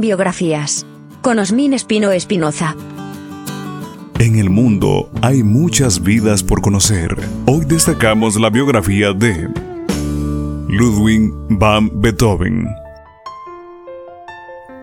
Biografías. Con Osmin Espino Espinoza. En el mundo hay muchas vidas por conocer. Hoy destacamos la biografía de Ludwig van Beethoven,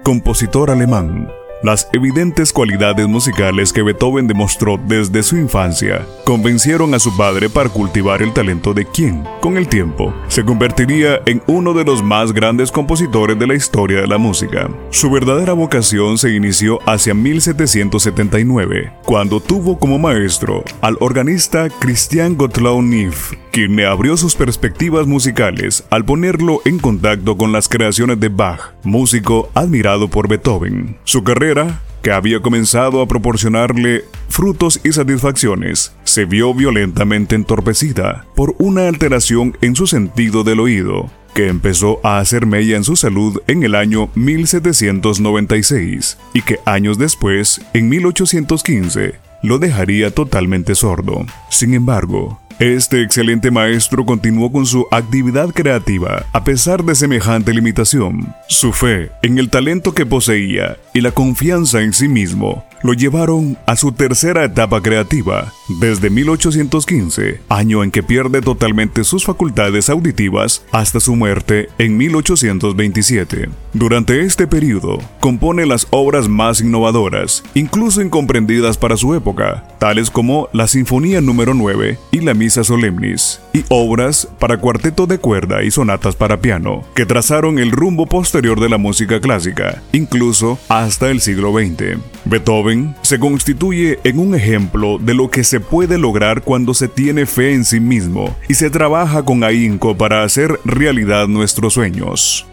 compositor alemán las evidentes cualidades musicales que Beethoven demostró desde su infancia convencieron a su padre para cultivar el talento de quien, con el tiempo, se convertiría en uno de los más grandes compositores de la historia de la música. Su verdadera vocación se inició hacia 1779, cuando tuvo como maestro al organista Christian Gottlob Neff, quien le abrió sus perspectivas musicales al ponerlo en contacto con las creaciones de Bach, músico admirado por Beethoven. Su carrera que había comenzado a proporcionarle frutos y satisfacciones, se vio violentamente entorpecida por una alteración en su sentido del oído, que empezó a hacer mella en su salud en el año 1796 y que años después, en 1815, lo dejaría totalmente sordo. Sin embargo, este excelente maestro continuó con su actividad creativa a pesar de semejante limitación. Su fe en el talento que poseía y la confianza en sí mismo lo llevaron a su tercera etapa creativa, desde 1815, año en que pierde totalmente sus facultades auditivas, hasta su muerte en 1827. Durante este periodo, compone las obras más innovadoras, incluso incomprendidas para su época, tales como la Sinfonía número 9 y la Misa Solemnis, y obras para cuarteto de cuerda y sonatas para piano, que trazaron el rumbo posterior de la música clásica, incluso hasta el siglo XX. Beethoven se constituye en un ejemplo de lo que se puede lograr cuando se tiene fe en sí mismo y se trabaja con ahínco para hacer realidad nuestros sueños.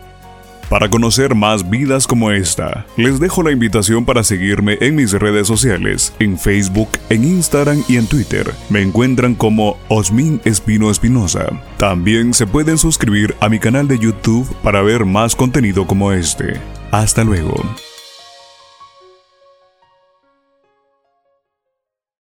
Para conocer más vidas como esta, les dejo la invitación para seguirme en mis redes sociales, en Facebook, en Instagram y en Twitter. Me encuentran como Osmin Espino Espinosa. También se pueden suscribir a mi canal de YouTube para ver más contenido como este. Hasta luego.